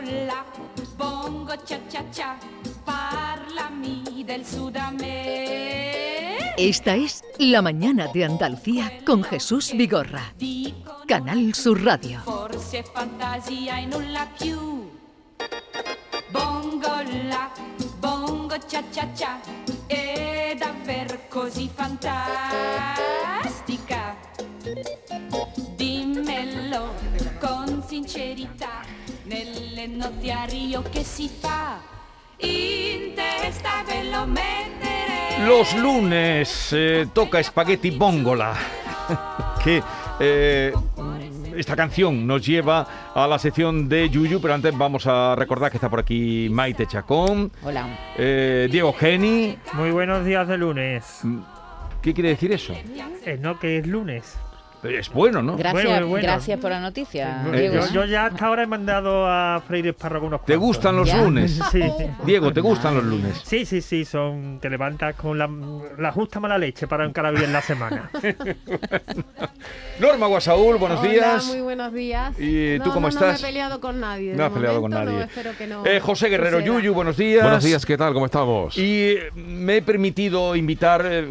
la, bongo cha cha cha, parlami del Sudamérica. Esta es La Mañana de Andalucía con Jesús Vigorra. Canal Sur Radio. Forse fantasia e nulla più. Bongo la, bongo cha cha cha, è davvero così fantastica. Dimmelo con sincerità, nelle notti a Rio che si fa, in testa ve lo mettere. Los lunes eh, toca Spaghetti Bongola, que eh, esta canción nos lleva a la sección de Yuyu, pero antes vamos a recordar que está por aquí Maite Chacón, Hola. eh, Diego Geni. Muy buenos días de lunes. ¿Qué quiere decir eso? Eh, no, que es lunes. Es bueno, ¿no? Gracias, Bueno, bueno. gracias por la noticia, Eh, Diego. yo, yo ya hasta ahora he mandado a Freire Esparro con unos ¿Te cuantos. gustan los ¿Ya? lunes? Sí. Diego, ¿te gustan los lunes? Sí, sí, sí, son. Te levantas con la, la justa mala leche para encarar bien la semana. Norma Guasaúl, buenos Hola, días. muy buenos días. ¿Y tú No, cómo no, estás? No me he peleado con nadie. No has peleado con nadie. no, espero que no Eh, José Guerrero. Yuyu, buenos días. Buenos días, ¿qué tal? ¿Cómo estamos? Y eh, me he permitido invitar eh,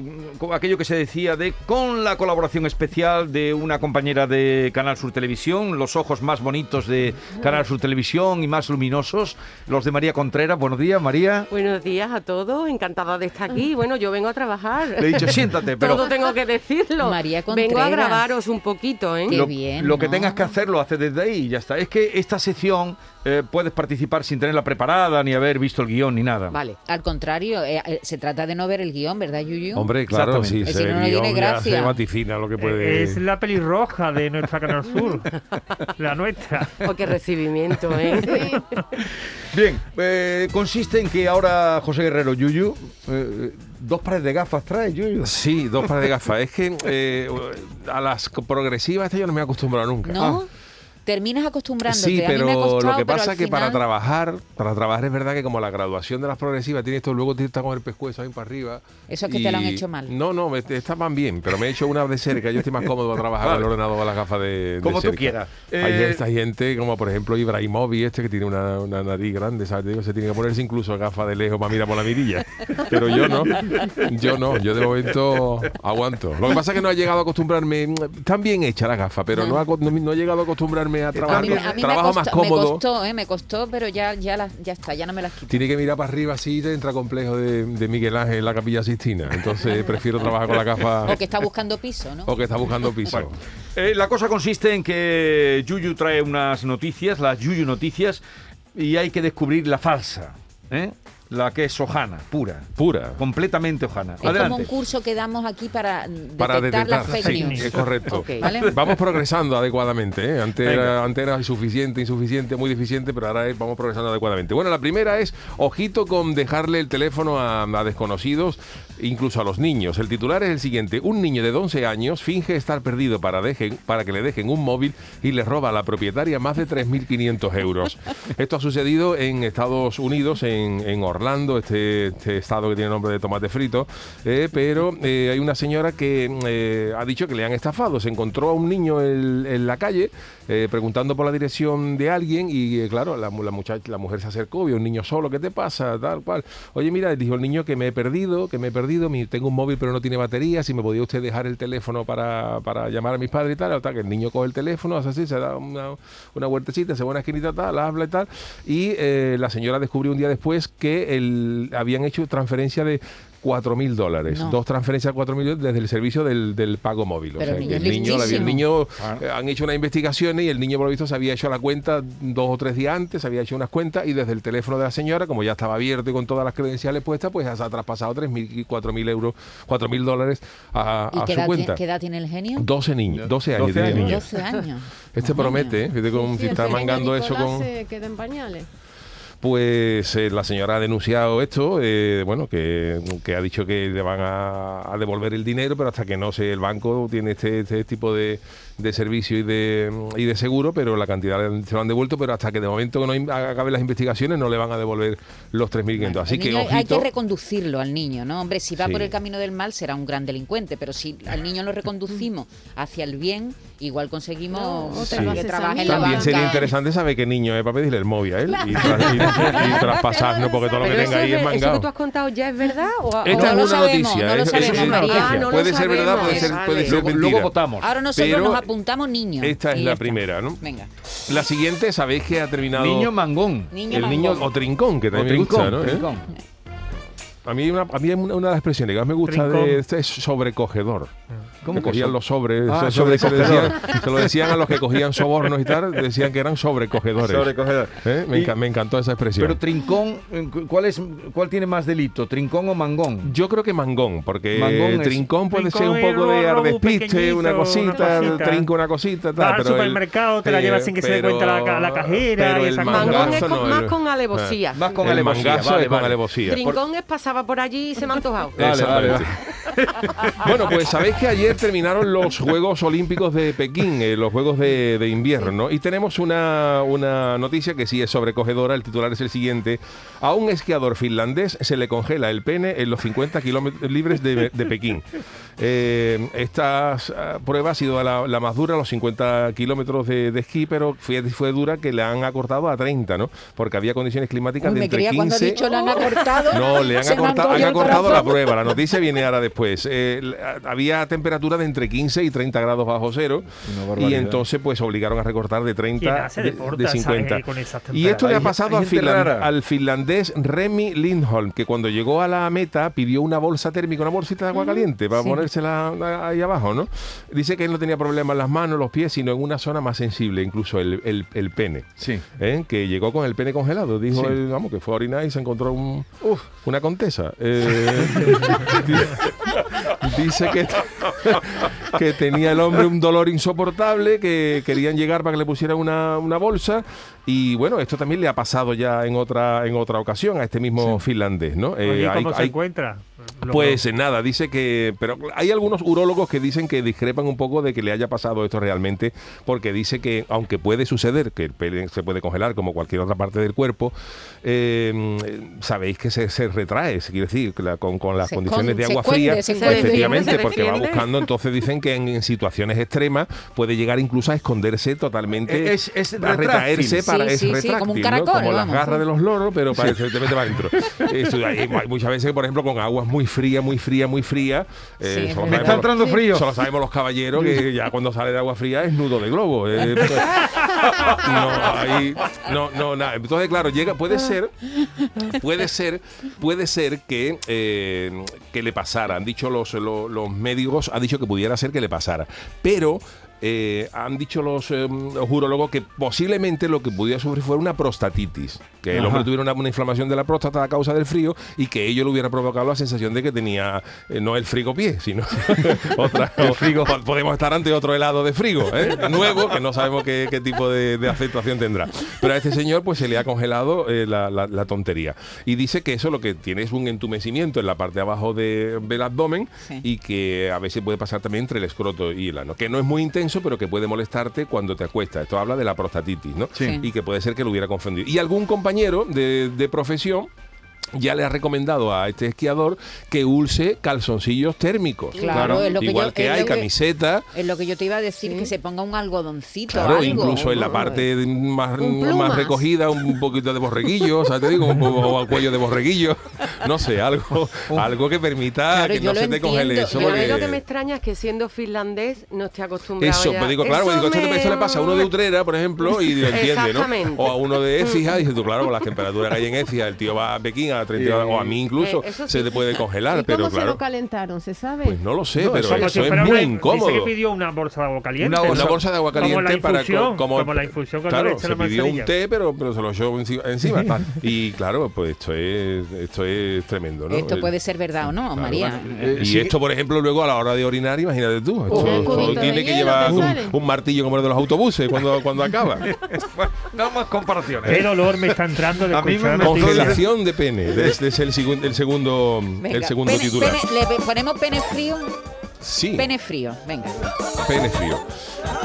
aquello que se decía de con la colaboración especial de una compañera de Canal Sur Televisión, los ojos más bonitos de Canal Sur Televisión y más luminosos, los de María Contreras. Buenos días, María. Buenos días a todos, encantada de estar aquí. Bueno, yo vengo a trabajar. Le he dicho, siéntate, pero Todo tengo que decirlo. María vengo a Contreras. grabaros un poquito, ¿eh? Qué lo, bien, lo que tengas que hacer lo haces desde ahí y ya está. Es que esta sección eh, puedes participar sin tenerla preparada, ni haber visto el guion, ni nada. Vale. Al contrario, eh, eh, se trata de no ver el guion, ¿verdad, Yuyu? Hombre, claro, sí, Es se ve no el guion, ya gracia. se vaticina lo que puede... Eh, es la pelirroja de nuestra Canal Sur. la nuestra. Oh, qué recibimiento, ¿eh? Bien, eh, consiste en que ahora José Guerrero Yuyu, eh, dos pares de gafas trae Yuyu. Sí, dos pares de gafas. Es que eh, a las progresivas estas yo no me he acostumbrado nunca. ¿No? Terminas acostumbrándote. Sí, a mí me ha pero costado, lo que pero pasa es que para trabajar, para trabajar es verdad que como la graduación de las progresivas tiene esto, luego tienes que estar con el pescuezo ahí para arriba. Eso es que te lo han hecho mal. No, no, me- estaban bien, pero me he hecho una de cerca. Yo estoy más cómodo para trabajar con el ordenador con las gafas de, de Como tú quieras. Hay Eh, esta gente, como por ejemplo Ibrahimovic, este que tiene una, una nariz grande, ¿sabes? Te digo, se tiene que ponerse incluso gafas de lejos para mirar por la mirilla. Pero yo no, yo no, yo de momento aguanto. Lo que pasa es que no he llegado a acostumbrarme, están bien hechas las gafas, pero no, no, no he llegado a acostumbrarme a A trabajar. mí, a mí me, Trabajo costó, más me cómodo. costó, eh, me costó, pero ya, ya, está, ya no me las quito. Tiene que mirar para arriba así y te entra complejo de, de Miguel Ángel en la capilla Sistina. Entonces prefiero trabajar con la gafa O que está buscando piso, ¿no? o que está buscando piso. Eh, la cosa consiste en que Yuyu trae unas noticias, las Yuyu noticias, y hay que descubrir la falsa, ¿eh? La que es hojana, pura, Pura. completamente hojana. Es como un curso que damos aquí para detectar, Para detectar, las fake sí, news. es correcto. ¿Vale? Vamos progresando adecuadamente. ¿eh? Antes, era, antes era insuficiente, insuficiente, muy deficiente, pero ahora es- vamos progresando adecuadamente. Bueno, la primera es, ojito con dejarle el teléfono a, a desconocidos, incluso a los niños. El titular es el siguiente. Un niño de 11 años finge estar perdido para, dejen, para que le dejen un móvil y le roba a la propietaria más de 3.500 euros. Esto ha sucedido en Estados Unidos, en, en Orlando, este, este estado que tiene nombre de tomate frito, eh, pero eh, hay una señora que eh, ha dicho que le han estafado. Se encontró a un niño en, la calle preguntando por la dirección de alguien y, claro, la, mujer se acercó, vio un niño solo, ¿qué te pasa? Tal cual. Oye, mira, dijo el niño que me he perdido, que me he perdido, tengo un móvil pero no tiene batería, si me podía usted dejar el teléfono para, para llamar a mis padres y tal, hasta que el niño coge el teléfono, hace así, se da una, una vueltecita, se va a una esquinita, tal, habla y tal, y la señora descubrió un día después que el, habían hecho transferencia de 4.000 dólares, No. dos transferencias de 4.000 dólares desde el servicio del, del pago móvil. Pero el que niño el niño, la- el niño Ah. eh, han hecho unas investigaciones y el niño por lo visto se había hecho la cuenta dos o tres días antes, había hecho unas cuentas y desde el teléfono de la señora, como ya estaba abierto y con todas las credenciales puestas, pues se ha traspasado 3.000 y 4.000 euros, 4.000 dólares a, ¿Y a qué su edad, cuenta. tiene, qué edad tiene el genio? 12 niños, 12 años 12 tiene el años. niño. 12 años. Este promete. ¿eh? Fíjate cómo Sí, si está mangando eso con... se queda en pañales. Pues eh, la señora ha denunciado esto, eh, bueno, que, que ha dicho que le van a, a devolver el dinero, pero hasta que no se el banco tiene este, este tipo de, de servicio y de, y de seguro, pero la cantidad se lo han devuelto, pero hasta que de momento no in- acaben las investigaciones no le van a devolver los 3.500. Así que niño hay que ojito. reconducirlo al niño, ¿no? Hombre, si va Sí. por el camino del mal será un gran delincuente, pero si al niño lo reconducimos hacia el bien, igual conseguimos No, te que trabaje en la. También banca. sería interesante saber qué niño es para pedirle el móvil a él y, tras- y- y traspasarnos, porque todo lo que tenga ahí es es ver- eso que mangado. tú has contado ya es verdad o, o- Esta No es lo una sabemos, noticia, no lo eso- eso sabemos, es una noticia. Ah, no lo puede ser verdad, puede ser, puede ser Luego, mentira. luego votamos. Ahora nosotros Pero nos apuntamos niños. esta es y la está. primera, ¿no? Venga. La siguiente, sabéis que ha terminado Niño mangón. Niño el niño mangón. o trincón, que O también me gusta, trincón, ¿no? ¿Eh? trincón. A mí, una, a mí una, una de las expresiones que más me gusta de este es sobrecogedor. ¿Cómo que que cogían so- los sobres, Ah, se, sobrecogedor. decían, se lo decían a los que cogían sobornos y tal, decían que eran sobrecogedores. Sobrecogedor. ¿Eh? me, Y- enca- me encantó esa expresión. Pero trincón, eh, cu- ¿cuál es cuál tiene más delito? ¿Trincón o mangón? Yo creo que mangón, porque Mangón es- trincón puede Trincón ser un poco de ardespiste, una una cosita, cosita. trinco una cosita, tal. al el- supermercado, te la llevas sin que se dé cuenta la- la cajera Pero y el. Mangón es mangazo con- no, más con alevosía. Más con el alevosía, vale. alevosía. Trincón es pasaba por allí y se me ha antojado. Vale, vale, Exactamente. Bueno, pues sabéis que ayer terminaron los Juegos Olímpicos de Pekín, eh, los Juegos de, de invierno, y tenemos una, una noticia que sí es sobrecogedora. El titular es el siguiente: a un esquiador finlandés se le congela el pene en los 50 kilómetros libres de, de Pekín. Eh, esta ah, prueba ha sido la, la más dura, los 50 kilómetros de, de esquí, pero fue, fue dura que le han acortado a 30, ¿no? Porque había condiciones climáticas Uy, de me entre creía 15 cuando ha dicho la han acortado. no, le han me acortado, han acortado la prueba. La noticia viene ahora después. Eh, la- había temperatura de entre 15 y 30 grados bajo cero. Y entonces, pues obligaron a recortar de 30 ¿Quién hace de, de a esa- 50. eh, con esas Y esto le ha pasado al, gente finlan- rara. al finlandés Remy Lindholm, que cuando llegó a la meta pidió una bolsa térmica, una bolsita de agua caliente para sí. ponérsela ahí abajo, ¿no? Dice que él no tenía problemas en las manos, los pies, sino en una zona más sensible, incluso el, el- el pene. Sí. ¿eh? que llegó con el pene congelado. Dijo Sí. él, vamos, que fue a orinar y se encontró un, una contesa. Eh, dice que, que tenía el hombre un dolor insoportable, que querían llegar para que le pusieran una, una bolsa. Y bueno, esto también le ha pasado ya en otra, en otra ocasión a este mismo finlandés, ¿no? Eh, Oye, hay- ¿Cómo se hay- encuentra? Pues eh, nada, dice que. Pero hay algunos urólogos que dicen que discrepan un poco de que le haya pasado esto realmente, porque dice que, aunque puede suceder, que el pene se puede congelar como cualquier otra parte del cuerpo, eh, sabéis que se, se retrae, se quiere decir, la- con, con las Se condiciones de agua fría, esconde. efectivamente, porque va buscando, entonces dicen que en, en situaciones extremas puede llegar incluso a esconderse totalmente, Es- es a retraerse para Sí, es sí, sí, retráctil, como un ¿no? caracol, como las garras de los loros, pero para para adentro. Eso, hay, hay muchas veces, por ejemplo, con aguas muy muy fría, muy fría. Sí, es solo verdad. Me está entrando los- frío. Solo sabemos los caballeros que ya cuando sale de agua fría es nudo de globo. eh, pues, no, ahí- no, no, nada. Entonces, claro, llega, puede ser, puede ser, puede ser que, eh, que le pasara. Han dicho los, los, los médicos, han dicho que pudiera ser que le pasara. Pero eh, han dicho los, eh, los que posiblemente lo que pudiera sufrir fuera una prostatitis. Que el hombre tuviera una, una inflamación de la próstata a causa del frío y que ello le hubiera provocado la sensación de que tenía eh, no el frigo pie, sino otra. frigo. po- Podemos estar ante otro helado de frigo, ¿eh? nuevo, que no sabemos qué, qué tipo de, de acentuación tendrá. Pero a este señor pues se le ha congelado eh, la, la- la tontería. Y dice que eso lo que tiene es un entumecimiento en la parte de abajo de- del abdomen Sí. y que a veces puede pasar también entre el escroto y el ano. Que no es muy intenso, pero que puede molestarte cuando te acuestas. Esto habla de la prostatitis, ¿no? Sí. Y que puede ser que lo hubiera confundido. Y algún compañero de, de profesión ya le ha recomendado a este esquiador que use calzoncillos térmicos. Claro, es lo que Igual yo- que es hay lo que- camiseta. Es lo que yo te iba a decir, que se ponga un algodoncito. Claro, algo. incluso en la parte más, Un más recogida, un poquito de borreguillo, o sea, te digo, un poco o al cuello de borreguillo, no sé, algo, algo que permita Claro, que no se te congele eso. a mí porque- lo que me extraña es que siendo finlandés no esté acostumbrado Eso, ya. pues digo, claro, pues digo, esto, me- esto le pasa a uno de Utrera, por ejemplo, y lo entiende, ¿no? O a uno de Écija, y dices tú, claro, con las temperaturas que hay en Écija, el tío va a Pekín a 30 grados, o a mí incluso, Eh, eso se sí. te puede congelar, ¿Y cómo pero se claro. lo calentaron? ¿Se sabe? Pues no lo sé, No, pero eso Como eso es muy una- incómodo. Dice que pidió una bolsa de agua caliente. Una. Una bolsa de agua Como la caliente para infusión, co- como la infusión cuando claro, le se la pidió un té pero pero se lo echó enci- encima y claro pues esto es esto es tremendo ¿no? Esto Eh, puede ser verdad o no, claro, María. Eh, y sí. esto por ejemplo luego a la hora de orinar imagínate tú esto, Oh, esto tiene que llevar un, un martillo como el de los autobuses cuando cuando acaba No más comparaciones. El olor me está entrando de congelación de pene este es el, segun- el segundo el segundo pene- titular pene- le ponemos pene frío. Sí, Pene frío, venga. pene frío.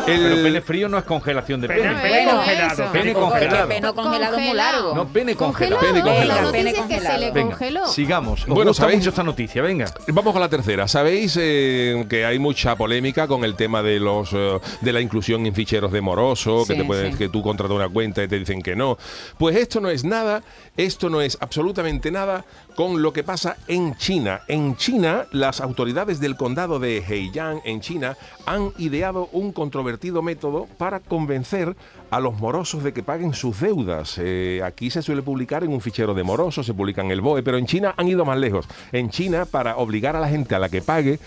Pero El- pene frío no es congelación de Pene, pene. congelado. Pene congelado. pene congelado muy largo. No, pene Congelado. congelado. Pene congelado. Pene que se le. Venga, congeló. sigamos. ¿Os Bueno, gusta ¿sabéis? mucho esta noticia? Venga. Vamos con la tercera. Sabéis eh, que hay mucha polémica con el tema de los eh, de la inclusión en ficheros de moroso, que te pueden, sí. que tú contratas una cuenta y te dicen que no. Pues esto no es nada, esto no es absolutamente nada con lo que pasa en China. En China, las autoridades del condado de Heiyang en China han ideado un controvertido método para convencer a los morosos de que paguen sus deudas. Eh, aquí se suele publicar en un fichero de morosos, se publica en el BOE, pero en China han ido más lejos. En China, para obligar a la gente a la que pague,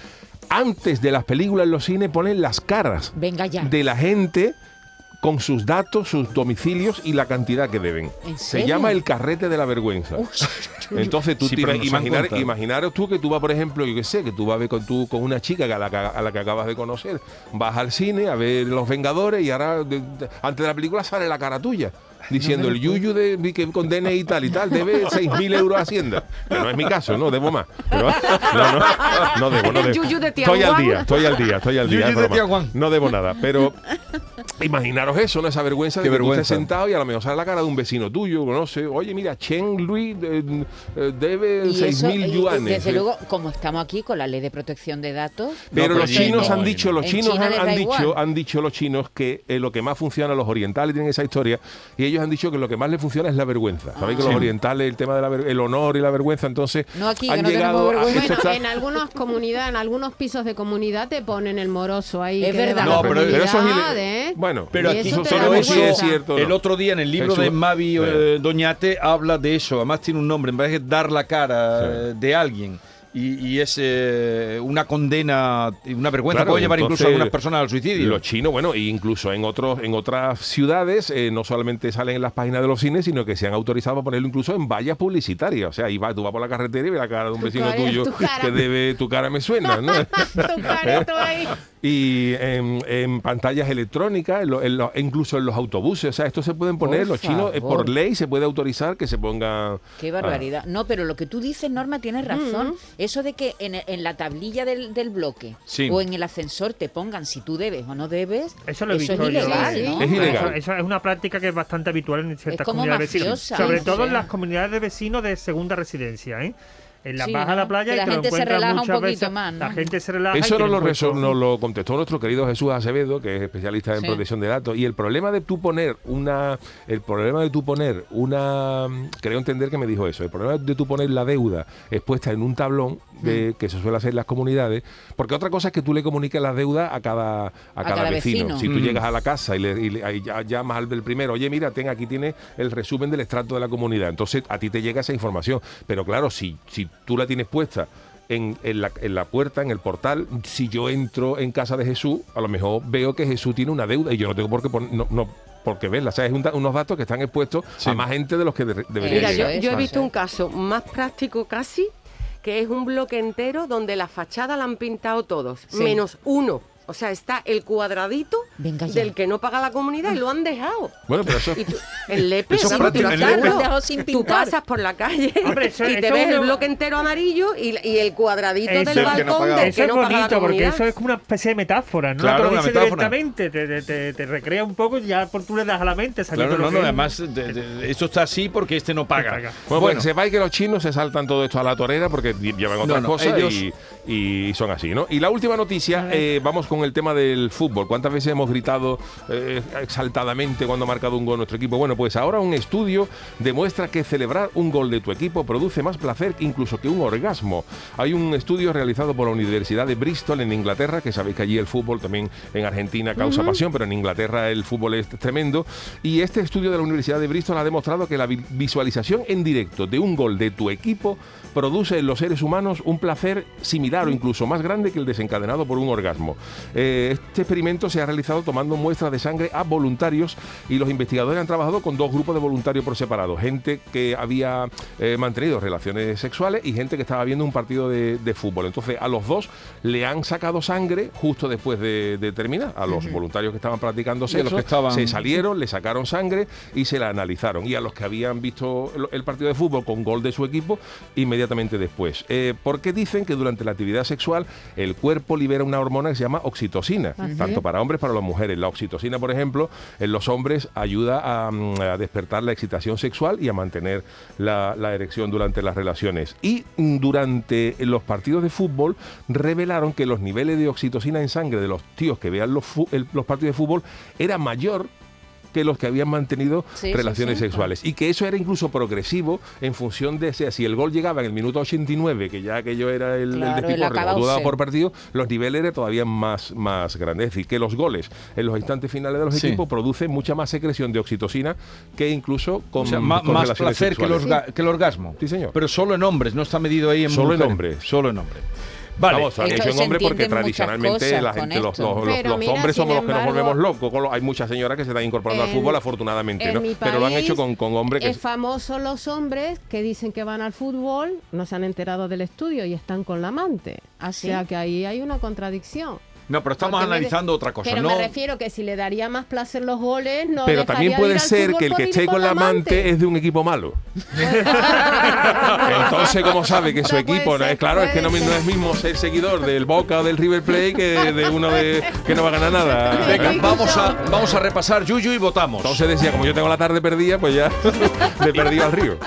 antes de las películas en los cines ponen las caras Venga ya. de la gente con sus datos, sus domicilios y la cantidad que deben. ¿En Se llama el carrete de la vergüenza. Entonces tú Sí, han imaginar, imaginaros tú que tú vas, por ejemplo, yo qué sé, que tú vas a ver con, tú, con una chica a la, que- a la que acabas de conocer, vas al cine a ver Los Vengadores y ahora de- de- antes de la película sale la cara tuya. Diciendo el yuyu de que con DNI y tal y tal, debe 6.000 euros a Hacienda. Que no es mi caso, no, debo más. Pero- no, no, no debo, no debo. yuyu de Estoy al día, estoy al día, estoy al día. Broma. No debo nada, pero imaginaros eso, ¿no? Esa vergüenza Qué de que tú estés sentado y a lo mejor sale la cara de un vecino tuyo, no sé, oye, mira, Chen Luis eh, eh, debe Y eso, 6.000 y- y yuanes. desde eh. luego, como estamos aquí con la ley de protección de datos, Pero pero los chinos no, han dicho, los chinos China han, dicho, igual. han dicho los chinos que eh, lo que más funciona, los orientales tienen esa historia, y ellos han dicho que lo que más les funciona es la vergüenza. Sabéis que los Sí. orientales, el tema del el honor y la vergüenza, entonces No aquí, que han no llegado a Bueno, está- en algunas comunidades, en algunos pisos de comunidad te ponen el moroso ahí. Es que verdad. No, pero- pero eso es ¿eh? Bueno, Pero aquí eso eso, sí es cierto. el otro día en el libro de Mavi eh, Doñate habla de eso. Además tiene un nombre, en vez de dar la cara Sí. eh, de alguien. Y, y es eh, una condena, y una vergüenza. Claro, Puede llevar incluso a entonces, algunas personas al suicidio. Los chinos, bueno, e incluso en otros, en otras ciudades, eh, no solamente salen en las páginas de los cines, sino que se han autorizado para ponerlo incluso en vallas publicitarias. O sea, ahí va, tú vas por la carretera y ves la cara de un Tu vecino cara- tuyo tu cara. que debe, tu cara me suena, ¿no? Tu careto ahí. y en, en pantallas electrónicas, en lo- en lo- incluso en los autobuses. O sea, esto se pueden poner, Por los chinos, eh, por ley se puede autorizar que se ponga... Qué barbaridad. No, pero lo que tú dices, Norma, tienes razón. Eso de que en, en la tablilla del, del bloque Sí. o en el ascensor te pongan si tú debes o no debes, Eso lo he es visto yo. ilegal, Sí, sí. ¿no? Es ilegal. Eso, eso es una práctica que es bastante habitual en ciertas como comunidades vecinas. mafiosa, Sobre sí. todo en las comunidades de vecinos de segunda residencia, ¿eh? En la Sí, baja a ¿no? la playa Que y la te lo gente se relaja un poquito veces. más, ¿no? La gente se relaja. y Eso nos lo, resol- nos lo contestó nuestro querido Jesús Acevedo, que es especialista en Sí. protección de datos. Y el problema de tú poner una. El problema de tú poner una. Creo entender que me dijo eso. El problema de tú poner la deuda expuesta en un tablón, de, que se suele hacer en las comunidades. Porque otra cosa es que tú le comuniques la deuda a cada, a cada, cada vecino. vecino. Si tú Mm. llegas a la casa y, le, y le- ya- llamas al del primero, oye, mira, ten, aquí tiene el resumen del extracto de la comunidad. Entonces a ti te llega esa información. Pero claro, si, si tú la tienes puesta en, en la, en la puerta, en el portal, si yo entro en casa de Jesús, a lo mejor veo que Jesús tiene una deuda y yo no tengo por qué pon- no, no, por qué verla. O sea, es un unos datos que están expuestos Sí. a más gente de los que de- deberían Mira, yo, yo he visto un caso más práctico casi, que es un bloque entero donde la fachada la han pintado todos, Sí. menos uno. O sea, está el cuadradito Venga del que no paga la comunidad y lo han dejado. Bueno, pero eso Y tú- el lepe, Eso es sí, práctico, tú el lepe. Lo han dejado sin Tú pasas por la calle Hombre, eso- y te eso ves es el bloque entero amarillo y, y el cuadradito Eso- del Del que no balcón del Eso que es no paga la bonito, porque eso es como una especie de metáfora, ¿no? Claro, Lo una dice metáfora. directamente, te, te- te- te recrea un poco y ya por tú le das a la mente. Claro, no, no, que es. además de- de- esto está así porque este no paga. paga. Bueno, Bueno, pues sepáis que los chinos se saltan todo esto a la torera porque llevan otras no, cosas ellos- y, y son así, ¿no? Y la última noticia, eh, vamos con el tema del fútbol. ¿Cuántas veces hemos gritado eh, exaltadamente cuando ha marcado un gol nuestro equipo? Bueno, pues ahora un estudio demuestra que celebrar un gol de tu equipo produce más placer incluso que un orgasmo. Hay un estudio realizado por la Universidad de Bristol en Inglaterra, que sabéis que allí el fútbol también en Argentina causa pasión, pero en Inglaterra el fútbol es tremendo. Y este estudio de la Universidad de Bristol ha demostrado que la vi- visualización en directo de un gol de tu equipo produce en los seres humanos un placer similar o incluso más grande que el desencadenado por un orgasmo. Eh, este experimento se ha realizado tomando muestras de sangre a voluntarios y los investigadores han trabajado con dos grupos de voluntarios por separado. Gente que había eh, mantenido relaciones sexuales y gente que estaba viendo un partido de, de fútbol. Entonces a los dos le han sacado sangre justo después de, de terminar. A los voluntarios que estaban practicando los que estaban- se salieron, le sacaron sangre y se la analizaron. Y a los que habían visto el- el partido de fútbol con gol de su equipo, inmediatamente después. Eh, porque dicen que durante la actividad sexual el cuerpo libera una hormona que se llama oxitocina, tanto para hombres como para las mujeres. La oxitocina, por ejemplo, en los hombres ayuda a, mm, a despertar la excitación sexual y a mantener la, la erección durante las relaciones. Y mm, durante los partidos de fútbol revelaron que los niveles de oxitocina en sangre de los tíos que vean los, los partidos de fútbol era mayor que los que habían mantenido Sí, relaciones sí. sexuales. Y que eso era incluso progresivo en función de sea, si el gol llegaba en el minuto 89, que ya aquello era el, el Claro, el por partido, los niveles eran todavía más, más grandes. Es decir, que los goles en los instantes finales de los Sí. equipos producen mucha más secreción de oxitocina que incluso con, O sea, con más placer que, el orga- que el orgasmo. Sí, señor. Pero solo en hombres, no está medido ahí en Solo en hombres. Solo en hombres. Vale. Vamos, han hecho en hombre porque tradicionalmente la gente, los, los- los- Pero los mira, hombres somos los que nos volvemos locos. con Hay muchas señoras que se están incorporando al fútbol, afortunadamente, en ¿no? Pero lo han hecho con, con hombres que Es famoso los hombres que dicen que van al fútbol, no se han enterado del estudio y están con la amante. ¿Ah, O sea que ahí hay una contradicción. No, pero estamos Porque me- analizando otra cosa. Pero no, me refiero que si le daría más placer los goles, no Pero también de puede ser que el que esté con la amante es de un equipo malo. Entonces, ¿cómo sabe que su equipo no ser, es claro? Es que no, no es mismo ser seguidor del Boca o del River Plate que de uno de, que no va a ganar nada. Venga, vamos a, vamos a repasar Yuyu y votamos. Entonces decía, como yo tengo la tarde perdida, pues ya me perdí al río.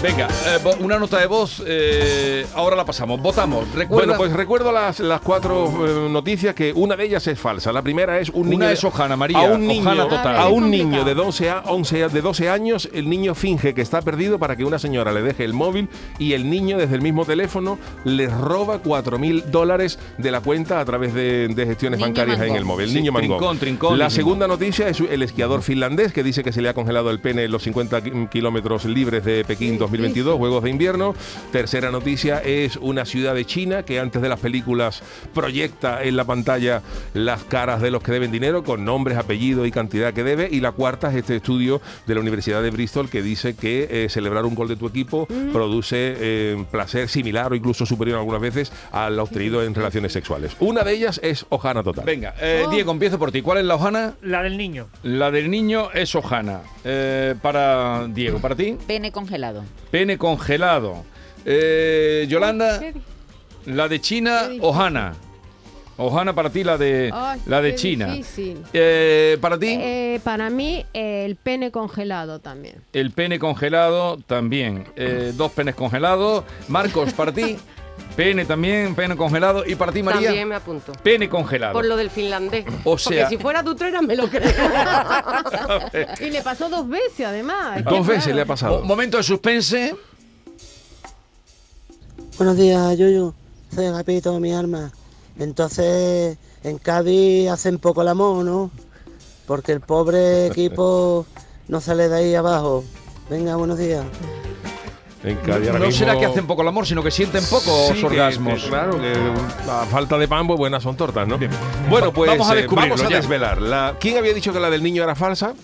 Venga, eh, una nota de voz, eh, ahora la pasamos. Votamos. Recuerda, Bueno, pues recuerdo las, las cuatro eh, noticias que una de ellas es falsa. La primera es un Una niño. es Ojana, María, A un niño, Ojana total. a un Qué niño complicado. de 12, a 11, a- de 12 años, el niño finge que está perdido para que una señora le deje el móvil y el niño desde el mismo teléfono le roba 4 mil dólares de la cuenta a través de, de gestiones Niño bancarias en el móvil. El Sí, niño mangón. trincón, trincón, La segunda noticia es el esquiador finlandés que dice que se le ha congelado el pene en los 50 ki- kilómetros libres de Pekín 2022, Juegos de Invierno. Tercera noticia es una ciudad de China que antes de las películas proyecta en la pantalla las caras de los que deben dinero con nombres, apellidos y cantidad que debe. Y la cuarta es este estudio de la Universidad de Bristol que dice que eh, celebrar un gol de tu equipo produce eh, placer similar o incluso superior algunas veces al obtenido en relaciones sexuales. Una de ellas es Ojana Total. Venga, eh, Oh. Diego, empiezo por ti. ¿Cuál es la Ojana? La del niño. La del niño es Ojana. Eh, para Diego, para ti, Pene congelado. Pene congelado. Eh, Yolanda, Qué- la de China, difícil. Ojana. Ojana para ti, la de, la de China. Eh, para ti, Eh, para mí, eh, el pene congelado también. el pene congelado también. Dos penes congelados. Marcos, para ti, pene también, pene congelado. Y para ti, María, También me apunto. pene congelado. Por lo del finlandés. O sea- Porque si fuera Tutrera me lo creo. Y le pasó dos veces, además. Dos veces claro. le ha pasado. Mo- momento de suspense. Buenos días, Yuyu. Soy Agapito, mi alma. Entonces, en Cádiz hacen poco el amor, ¿no? Porque el pobre equipo no sale de ahí abajo. Venga, buenos días. En ahora No será que hacen poco el amor, sino que sienten pocos Sí, orgasmos. que, claro, que a falta de pan, pues buenas son tortas, ¿no? Bueno, pues Vamos a eh, vamos a desvelar. La, ¿Quién había dicho que la del niño era falsa?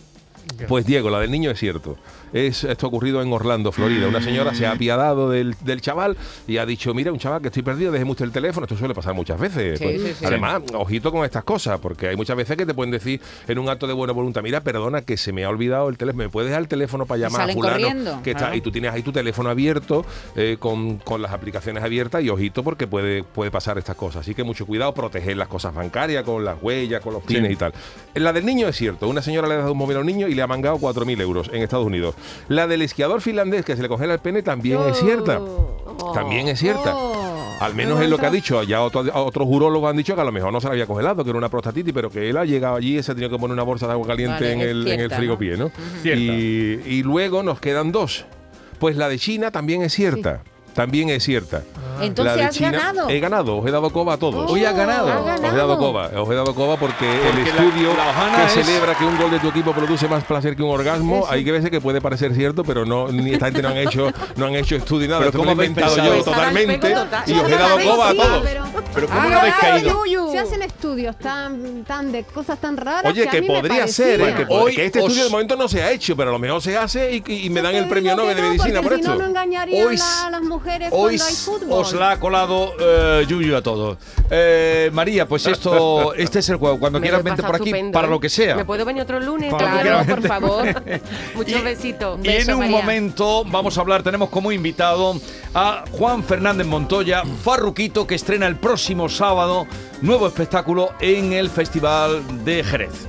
Pues Diego, la del niño es cierto. Es esto ha ocurrido en Orlando, Florida. Una señora se ha apiadado del, del chaval y ha dicho, mira, un chaval que estoy perdido, déjeme usted el teléfono. Esto suele pasar muchas veces. Sí, Pues, sí, sí. Además, ojito con estas cosas, porque hay muchas veces que te pueden decir en un acto de buena voluntad, mira, perdona que se me ha olvidado el teléfono, ¿me puedes dar el teléfono para llamar a fulano? que está, claro. y tú tienes ahí tu teléfono abierto eh, con, con las aplicaciones abiertas y ojito porque puede, puede pasar estas cosas. Así que mucho cuidado, proteger las cosas bancarias con las huellas, con los pines y tal. La del niño es cierto, una señora le ha dado un móvil a un niño y le ha mangado 4.000 euros en Estados Unidos. La del esquiador finlandés que se le congela el pene también es cierta. Oh. También es cierta. Oh. Al menos es lo que ha dicho. Ya otro- otros urólogos han dicho que a lo mejor no se le había congelado, que era una prostatitis, pero que él ha llegado allí y se ha tenido que poner una bolsa de agua caliente Vale, en, el, en el cierta, frigopié, ¿no? Y luego nos quedan dos. Pues la de China también es cierta. También es cierta. Entonces La de has China- ganado. He ganado, os he dado coba a todos. Hoy ha ganado. ha Os he ganado. dado coba, os he dado coba porque, el Porque estudio la que es- celebra que un gol de tu equipo produce más placer que un orgasmo, hay que veces que puede parecer cierto, pero no, ni esta gente no han hecho, no han hecho estudio nada. Pero Esto ¿cómo he inventado yo Pues totalmente total. y os he dado Sí, coba a todos. pero Pero ¿cómo no habéis ganado caído? Se hacen estudios tan, tan de cosas tan raras Oye, que podría ser, ¿eh? que, pod- Hoy que este os- estudio de momento no se ha hecho, pero a lo mejor se hace y, y me dan el premio Nobel de Medicina por esto. Hoy, la- a las mujeres hoy cuando hay fútbol. os la ha colado eh, Yuyu a todos. Eh, María, pues esto, este es el juego. Cuando Me quieras lo he vente pasado por aquí estupendo, para ¿eh? lo que sea. ¿Me puedo venir otro lunes? Claro, quieras por favor. Muchos besitos. Y en Beso, un María. momento vamos a hablar, tenemos como invitado a Juan Fernández Montoya, Farruquito, que estrena el próximo sábado nuevo espectáculo en el Festival de Jerez.